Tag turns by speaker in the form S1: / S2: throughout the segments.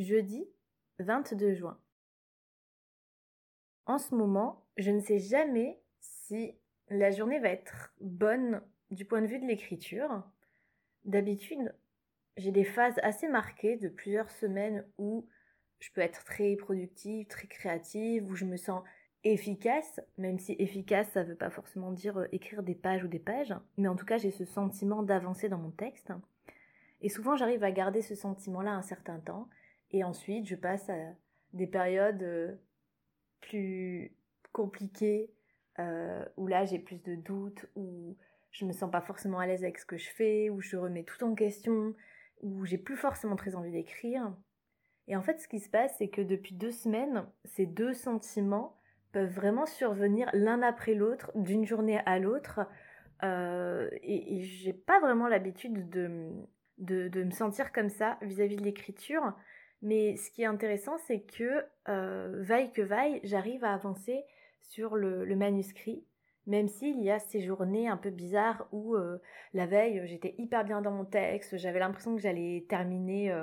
S1: Jeudi 22 juin. En ce moment, je ne sais jamais si la journée va être bonne du point de vue de l'écriture. D'habitude, j'ai des phases assez marquées de plusieurs semaines où je peux être très productive, très créative, où je me sens efficace, même si efficace, ça ne veut pas forcément dire euh, écrire des pages ou des pages, mais en tout cas, j'ai ce sentiment d'avancer dans mon texte. Et souvent, j'arrive à garder ce sentiment-là un certain temps, et ensuite, je passe à des périodes euh, plus compliquées, euh, où là, j'ai plus de doutes, où je me sens pas forcément à l'aise avec ce que je fais, où je remets tout en question, où j'ai plus forcément très envie d'écrire. Et en fait, ce qui se passe, c'est que depuis deux semaines, ces deux sentiments peuvent vraiment survenir l'un après l'autre, d'une journée à l'autre. Euh, et, et j'ai pas vraiment l'habitude de, de, me sentir comme ça vis-à-vis de l'écriture. Mais ce qui est intéressant, c'est que euh, vaille que vaille, j'arrive à avancer sur le, manuscrit, même s'il y a ces journées un peu bizarres où euh, la veille, j'étais hyper bien dans mon texte, j'avais l'impression que j'allais terminer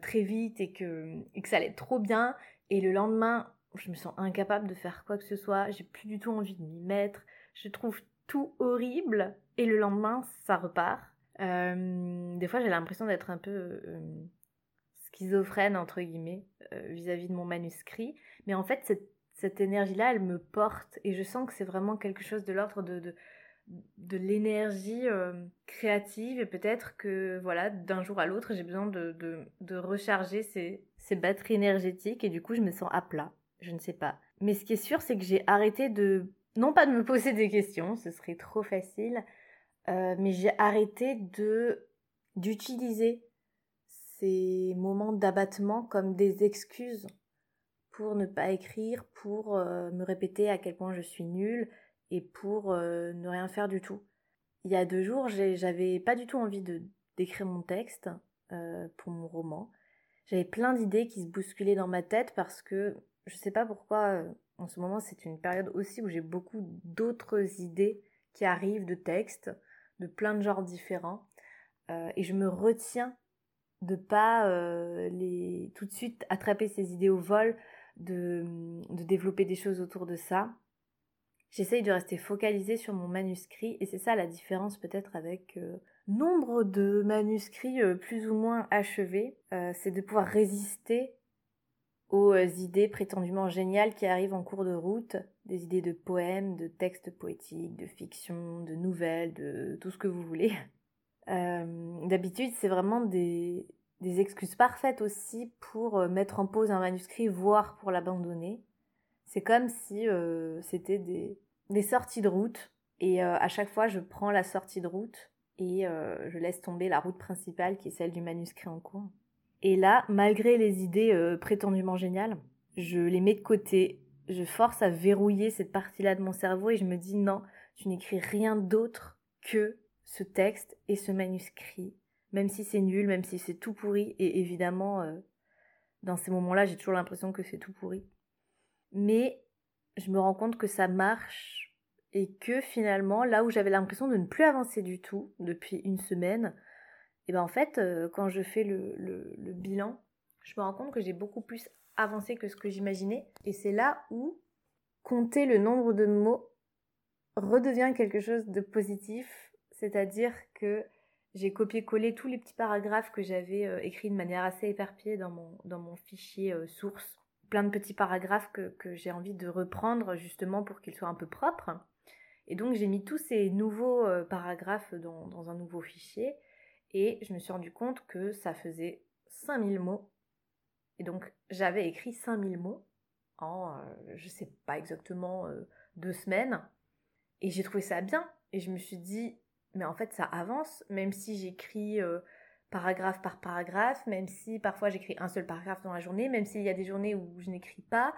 S1: très vite et que, et que ça allait trop bien. Et le lendemain, je me sens incapable de faire quoi que ce soit, j'ai plus du tout envie de m'y mettre, je trouve tout horrible et le lendemain ça repart. Euh, des fois j'ai l'impression d'être un peu euh, schizophrène entre guillemets euh, vis-à-vis de mon manuscrit, mais en fait cette, cette énergie-là elle me porte et je sens que c'est vraiment quelque chose de l'ordre de, de, l'énergie créative et peut-être que voilà d'un jour à l'autre j'ai besoin de, de, de recharger ces, ces batteries énergétiques et du coup je me sens à plat je ne sais pas. Mais ce qui est sûr, c'est que j'ai arrêté de, non pas de me poser des questions, ce serait trop facile, euh, mais j'ai arrêté de d'utiliser ces moments d'abattement comme des excuses pour ne pas écrire, pour euh, me répéter à quel point je suis nulle et pour euh, ne rien faire du tout. Il y a deux jours, j'avais pas du tout envie de d'écrire mon texte pour mon roman. J'avais plein d'idées qui se bousculaient dans ma tête parce que je sais pas pourquoi, euh, en ce moment, c'est une période aussi où j'ai beaucoup d'autres idées qui arrivent de textes, de plein de genres différents. Euh, et je me retiens de pas euh, les tout de suite attraper ces idées au vol, de, de développer des choses autour de ça. J'essaye de rester focalisée sur mon manuscrit et c'est ça la différence peut-être avec nombre de manuscrits plus ou moins achevés, c'est de pouvoir résister aux euh, idées prétendument géniales qui arrivent en cours de route, des idées de poèmes, de textes poétiques, de fiction, de nouvelles, de tout ce que vous voulez. Euh, D'habitude, c'est vraiment des, des excuses parfaites aussi pour euh, mettre en pause un manuscrit, voire pour l'abandonner. C'est comme si euh, c'était des, des sorties de route, et à chaque fois, je prends la sortie de route et je laisse tomber la route principale qui est celle du manuscrit en cours. Et là, malgré les idées prétendument géniales, je les mets de côté, je force à verrouiller cette partie-là de mon cerveau et je me dis non, tu n'écris rien d'autre que ce texte et ce manuscrit, même si c'est nul, même si c'est tout pourri, et évidemment, euh, dans ces moments-là, j'ai toujours l'impression que c'est tout pourri. Mais je me rends compte que ça marche et que finalement, là où j'avais l'impression de ne plus avancer du tout depuis une semaine, et ben en fait, euh, quand je fais le, le, bilan, je me rends compte que j'ai beaucoup plus avancé que ce que j'imaginais. Et c'est là où compter le nombre de mots redevient quelque chose de positif. C'est-à-dire que j'ai copié-collé tous les petits paragraphes que j'avais euh, écrits de manière assez éparpillée dans mon, fichier euh, source. Plein de petits paragraphes que, j'ai envie de reprendre justement pour qu'ils soient un peu propres. Et donc j'ai mis tous ces nouveaux paragraphes dans, un nouveau fichier et je me suis rendu compte que ça faisait 5000 mots. Et donc j'avais écrit 5000 mots en, euh, je sais pas exactement, euh, deux semaines. Et j'ai trouvé ça bien. Et je me suis dit, mais en fait ça avance, même si j'écris euh, paragraphe par paragraphe, même si parfois j'écris un seul paragraphe dans la journée, même s'il y a des journées où je n'écris pas,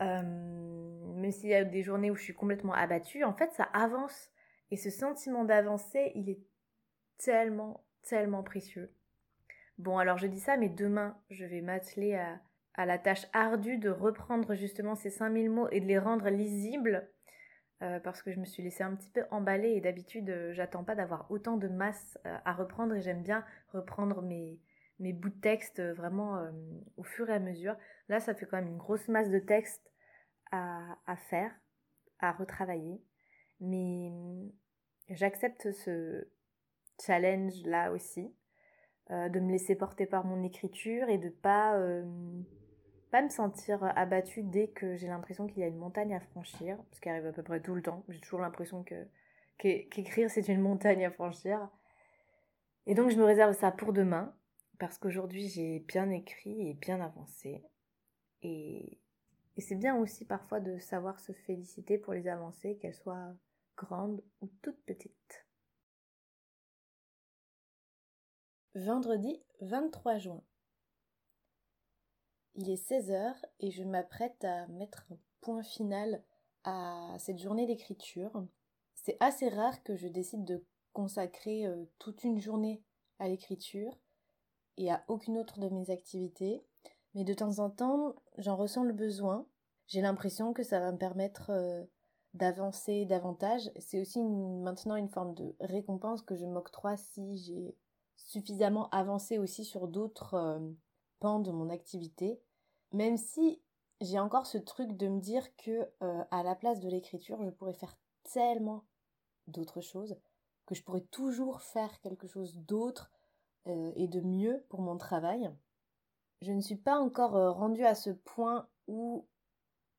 S1: même s'il y a des journées où je suis complètement abattue, en fait ça avance. Et ce sentiment d'avancer, il est tellement, tellement précieux. Bon, alors je dis ça, mais demain, je vais m'atteler à, à, la tâche ardue de reprendre justement ces 5000 mots et de les rendre lisibles, euh, parce que je me suis laissée un petit peu emballer et d'habitude, euh, j'attends pas d'avoir autant de masse euh, à reprendre et j'aime bien reprendre mes, mes bouts de texte vraiment au fur et à mesure. Là, ça fait quand même une grosse masse de texte à, à faire, à retravailler. Mais j'accepte ce challenge là aussi, de me laisser porter par mon écriture et de pas me sentir abattue dès que j'ai l'impression qu'il y a une montagne à franchir, ce qui arrive à peu près tout le temps. J'ai toujours l'impression que qu'écrire c'est une montagne à franchir. Et donc je me réserve ça pour demain, parce qu'aujourd'hui j'ai bien écrit et bien avancé. Et, et c'est bien aussi parfois de savoir se féliciter pour les avancées, qu'elles soient grandes ou toutes petites. Vendredi 23 juin. Il est 16h et je m'apprête à mettre un point final à cette journée d'écriture. C'est assez rare que je décide de consacrer euh, toute une journée à l'écriture et à aucune autre de mes activités, mais de temps en temps, j'en ressens le besoin. J'ai l'impression que ça va me permettre euh, d'avancer davantage. C'est aussi maintenant une forme de récompense que je m'octroie si j'ai suffisamment avancé aussi sur d'autres euh, pans de mon activité. Même si j'ai encore ce truc de me dire que euh, à la place de l'écriture, je pourrais faire tellement d'autres choses, que je pourrais toujours faire quelque chose d'autre euh, et de mieux pour mon travail. Je ne suis pas encore euh, rendue à ce point où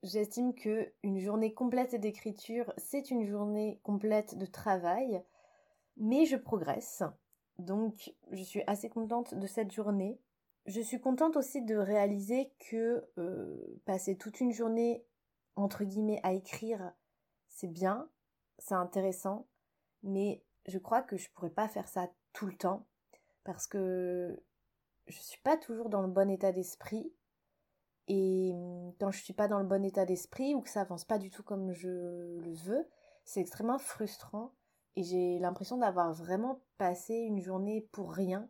S1: j'estime que une journée complète d'écriture, c'est une journée complète de travail, mais je progresse. Donc, je suis assez contente de cette journée. Je suis contente aussi de réaliser que euh, passer toute une journée, entre guillemets, à écrire, c'est bien, c'est intéressant, mais je crois que je pourrais pas faire ça tout le temps parce que je suis pas toujours dans le bon état d'esprit et quand je suis pas dans le bon état d'esprit ou que ça avance pas du tout comme je le veux, c'est extrêmement frustrant et j'ai l'impression d'avoir vraiment passé une journée pour rien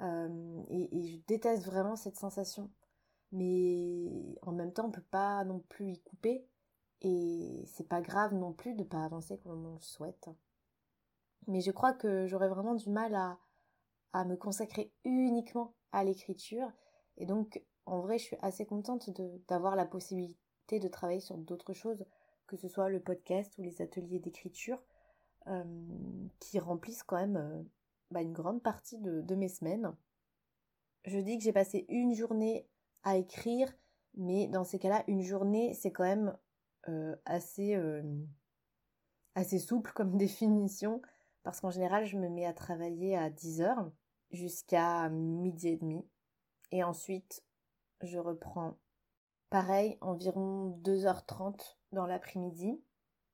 S1: euh, et, je déteste vraiment cette sensation. Mais en même temps, on peut pas non plus y couper. Et c'est pas grave non plus de pas avancer comme on le souhaite. Mais je crois que j'aurais vraiment du mal à, à me consacrer uniquement à l'écriture. Et donc, en vrai, je suis assez contente d'avoir la possibilité de travailler sur d'autres choses, que ce soit le podcast ou les ateliers d'écriture, euh, qui remplissent quand même euh, bah, une grande partie de, mes semaines. Je dis que j'ai passé une journée à écrire, mais dans ces cas-là, une journée, c'est quand même euh, assez, euh, assez souple comme définition, parce qu'en général, je me mets à travailler à 10 heures jusqu'à midi et demi. Et ensuite, je reprends pareil, environ 2h30 dans l'après-midi.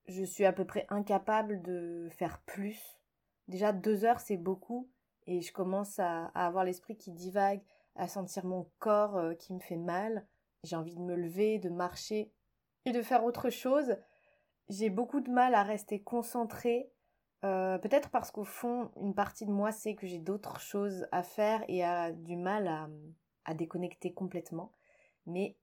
S1: Je suis à peu près incapable de faire plus Déjà deux heures, c'est beaucoup. Et je commence à, avoir l'esprit qui divague, à sentir mon corps euh, qui me fait mal. J'ai envie de me lever, de marcher et de faire autre chose. J'ai beaucoup de mal à rester concentrée. Euh, peut-être parce qu'au fond, une partie de moi sait que j'ai d'autres choses à faire et a du mal à, à déconnecter complètement. Mais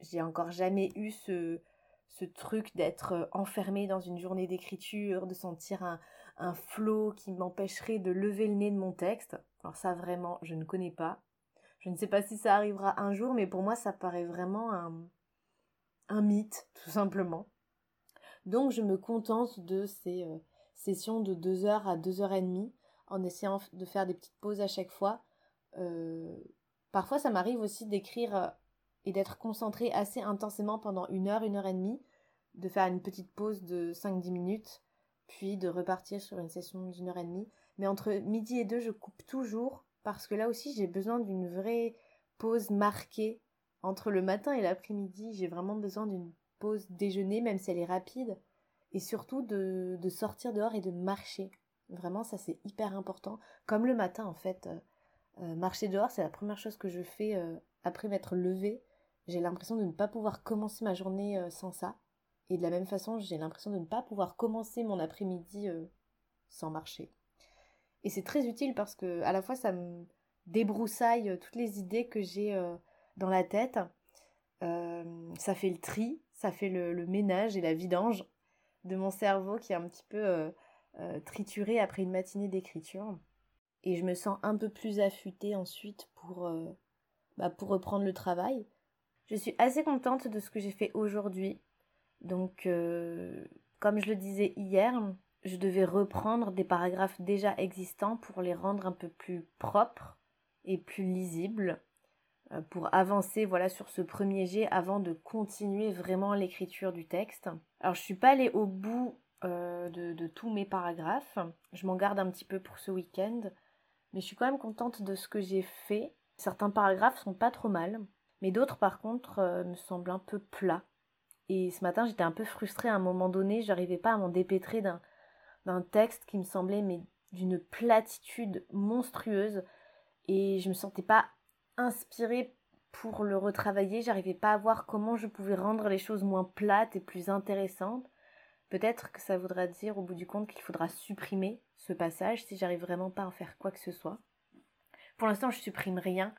S1: j'ai encore jamais eu ce, ce truc d'être enfermée dans une journée d'écriture, de sentir un, un flot qui m'empêcherait de lever le nez de mon texte. Alors ça vraiment, je ne connais pas. Je ne sais pas si ça arrivera un jour, mais pour moi ça paraît vraiment un, mythe, tout simplement. Donc je me contente de ces euh, sessions de 2 heures à 2 heures et demie, en essayant de faire des petites pauses à chaque fois. Euh, parfois ça m'arrive aussi d'écrire euh, et d'être concentrée assez intensément pendant une heure, une heure et demie, de faire une petite pause de 5-10 minutes puis de repartir sur une session d'une heure et demie. Mais entre midi et deux, je coupe toujours parce que là aussi, j'ai besoin d'une vraie pause marquée entre le matin et l'après-midi. J'ai vraiment besoin d'une pause déjeuner, même si elle est rapide, et surtout de, de sortir dehors et de marcher. Vraiment, ça c'est hyper important. Comme le matin, en fait. Euh, euh, marcher dehors, c'est la première chose que je fais euh, après m'être levée. J'ai l'impression de ne pas pouvoir commencer ma journée sans ça. Et de la même façon, j'ai l'impression de ne pas pouvoir commencer mon après-midi euh, sans marcher. Et c'est très utile parce que à la fois ça me débroussaille euh, toutes les idées que j'ai euh, dans la tête. ça fait le tri, ça fait le, ménage et la vidange de mon cerveau qui est un petit peu trituré après une matinée d'écriture. et je me sens un peu plus affûtée ensuite pour, bah, pour reprendre le travail. Je suis assez contente de ce que j'ai fait aujourd'hui. Donc, euh, comme je le disais hier, je devais reprendre des paragraphes déjà existants pour les rendre un peu plus propres et plus lisibles euh, pour avancer voilà sur ce premier jet avant de continuer vraiment l'écriture du texte. Alors je suis pas allée au bout de, de, tous mes paragraphes, je m'en garde un petit peu pour ce week-end, mais je suis quand même contente de ce que j'ai fait. Certains paragraphes sont pas trop mal, mais d'autres par contre euh, me semblent un peu plats. Et ce matin j'étais un peu frustrée à un moment donné, j'arrivais pas à m'en dépêtrer d'un, texte qui me semblait mais d'une platitude monstrueuse et je me sentais pas inspirée pour le retravailler, j'arrivais pas à voir comment je pouvais rendre les choses moins plates et plus intéressantes. Peut-être que ça voudra dire au bout du compte qu'il faudra supprimer ce passage si j'arrive vraiment pas à en faire quoi que ce soit. Pour l'instant, je supprime rien.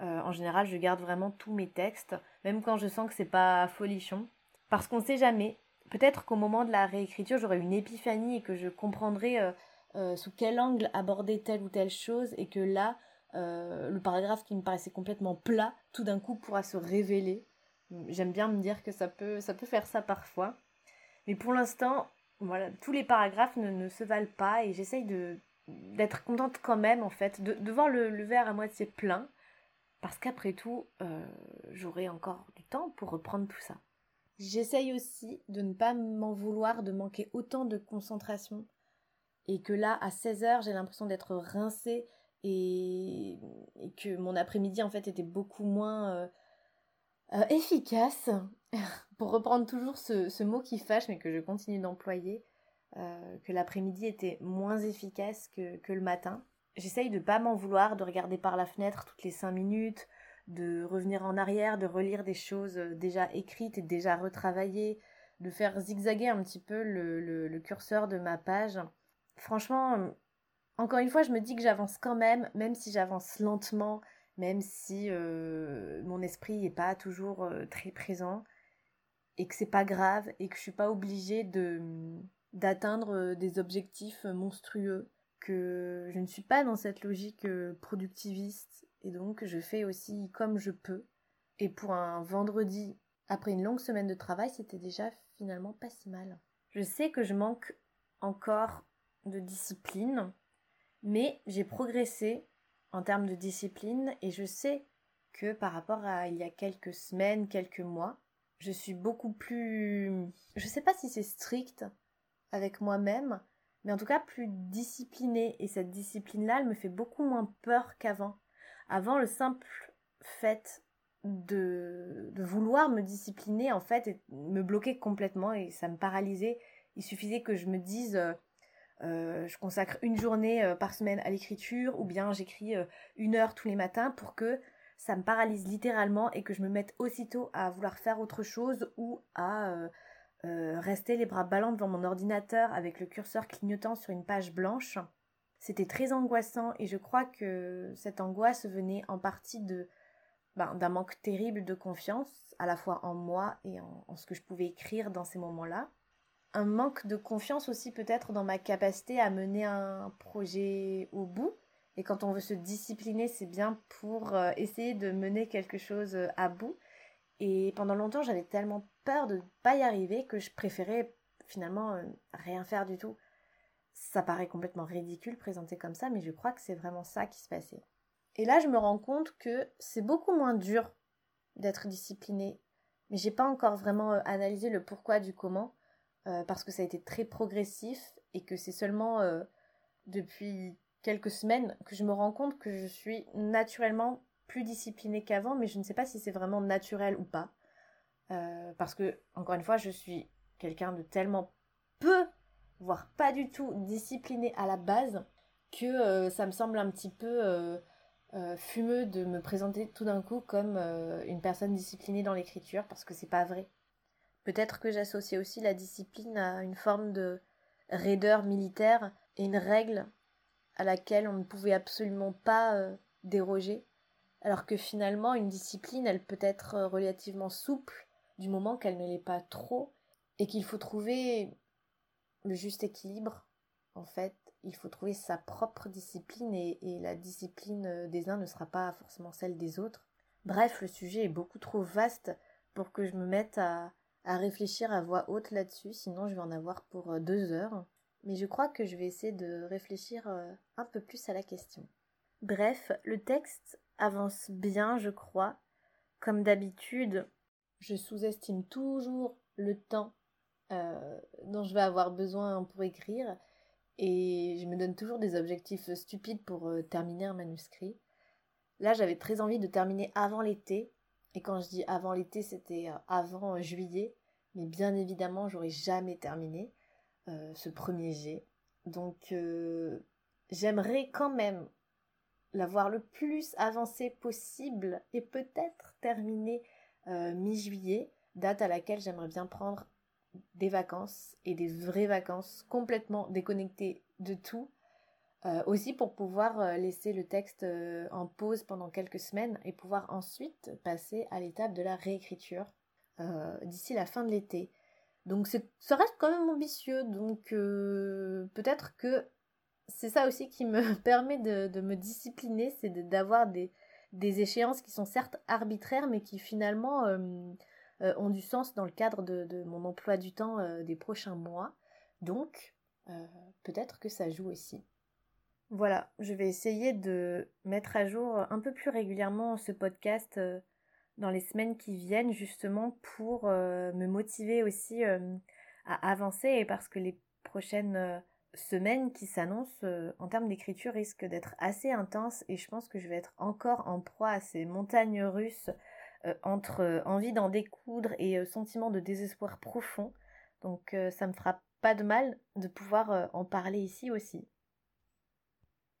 S1: Euh, en général, je garde vraiment tous mes textes, même quand je sens que c'est pas folichon. Parce qu'on sait jamais. Peut-être qu'au moment de la réécriture, j'aurai une épiphanie et que je comprendrai euh, euh, sous quel angle aborder telle ou telle chose et que là, le paragraphe qui me paraissait complètement plat, tout d'un coup pourra se révéler. J'aime bien me dire que ça peut, ça peut faire ça parfois. Mais pour l'instant, voilà, tous les paragraphes ne, se valent pas et j'essaye d'être contente quand même en fait, de, voir le, verre à moitié plein, parce qu'après tout, euh, j'aurai encore du temps pour reprendre tout ça. J'essaye aussi de ne pas m'en vouloir de manquer autant de concentration et que là, à 16h, j'ai l'impression d'être rincée et, que mon après-midi en fait était beaucoup moins euh, euh, efficace pour reprendre toujours ce, mot qui fâche, mais que je continue d'employer, euh, que l'après-midi était moins efficace que, le matin. J'essaye de pas m'en vouloir, de regarder par la fenêtre toutes les cinq minutes, de revenir en arrière, de relire des choses euh, déjà écrites et déjà retravaillées, de faire zigzaguer un petit peu le, le curseur de ma page. Franchement, encore une fois, je me dis que j'avance quand même, même si j'avance lentement, même si euh, mon esprit n'est pas toujours très présent et que c'est pas grave et que je suis pas obligée de d'atteindre euh, des objectifs euh, monstrueux que je ne suis pas dans cette logique euh, productiviste et donc je fais aussi comme je peux et pour un vendredi après une longue semaine de travail c'était déjà finalement pas si mal je sais que je manque encore de discipline mais j'ai progressé en termes de discipline et je sais que par rapport à il y a quelques semaines quelques mois je suis beaucoup plus... Je sais pas si c'est strict avec moi-même, mais en tout cas plus disciplinée. Et cette discipline-là, elle me fait beaucoup moins peur qu'avant. Avant, le simple fait de, vouloir me discipliner, en fait, me bloquait complètement et ça me paralysait. Il suffisait que je me dise... Euh, euh, je consacre une journée euh, par semaine à l'écriture ou bien j'écris une heure tous les matins pour que ça me paralyse littéralement et que je me mette aussitôt à vouloir faire autre chose ou à rester les bras ballants devant mon ordinateur avec le curseur clignotant sur une page blanche. C'était très angoissant et je crois que cette angoisse venait en partie de ben, d'un manque terrible de confiance, à la fois en moi et en ce que je pouvais écrire dans ces moments-là. Un manque de confiance aussi peut-être dans ma capacité à mener un projet au bout et quand on veut se discipliner, c'est bien pour euh, essayer de mener quelque chose euh, à bout. Et pendant longtemps, j'avais tellement peur de ne pas y arriver que je préférais finalement euh, rien faire du tout. Ça paraît complètement ridicule présenté comme ça, mais je crois que c'est vraiment ça qui se passait. Et là, je me rends compte que c'est beaucoup moins dur d'être discipliné. Mais j'ai pas encore vraiment analysé le pourquoi du comment, parce que ça a été très progressif et que c'est seulement depuis quelques semaines que je me rends compte que je suis naturellement plus disciplinée qu'avant, mais je ne sais pas si c'est vraiment naturel ou pas. Euh, parce que, encore une fois, je suis quelqu'un de tellement peu, voire pas du tout discipliné à la base, que euh, ça me semble un petit peu euh, fumeux de me présenter tout d'un coup comme une personne disciplinée dans l'écriture, parce que c'est pas vrai. Peut-être que j'associe aussi la discipline à une forme de raideur militaire et une règle à laquelle on ne pouvait absolument pas euh, déroger, alors que finalement une discipline, elle peut être euh, relativement souple du moment qu'elle ne l'est pas trop, et qu'il faut trouver le juste équilibre, en fait, il faut trouver sa propre discipline et, la discipline des uns ne sera pas forcément celle des autres. Bref, le sujet est beaucoup trop vaste pour que je me mette à, réfléchir à voix haute là-dessus, sinon je vais en avoir pour deux heures. Mais je crois que je vais essayer de réfléchir un peu plus à la question. Bref, le texte avance bien, je crois. Comme d'habitude, je sous-estime toujours le temps euh, je vais avoir besoin pour écrire et je me donne toujours des objectifs stupides pour euh, terminer un manuscrit. Là, j'avais très envie de terminer avant l'été et quand je dis avant l'été, c'était euh, avant juillet, mais bien évidemment, j'aurais jamais terminé ce premier jet. Donc, j'aimerais quand même l'avoir le plus avancé possible et peut-être terminer mi-juillet, date à laquelle j'aimerais bien prendre des vacances et des vraies vacances complètement déconnectées de tout. Euh, aussi pour pouvoir euh, laisser le texte euh, en pause pendant quelques semaines et pouvoir ensuite passer à l'étape de la réécriture d'ici la fin de l'été. Donc ça reste quand même ambitieux, donc peut-être que c'est ça aussi qui me permet de, me discipliner, c'est d'avoir des, des, échéances qui sont certes arbitraires, mais qui finalement euh, ont du sens dans le cadre de, mon emploi du temps euh, des prochains mois. Donc, euh, peut-être que ça joue aussi. Voilà, je vais essayer de mettre à jour un peu plus régulièrement ce podcast dans les semaines qui viennent, justement pour me motiver aussi à avancer et parce que les prochaines semaines qui s'annoncent en termes d'écriture risquent d'être assez intenses et je pense que je vais être encore en proie à ces montagnes russes entre euh, envie d'en découdre et euh, sentiment de désespoir profond. Donc ça me fera pas de mal de pouvoir en parler ici aussi.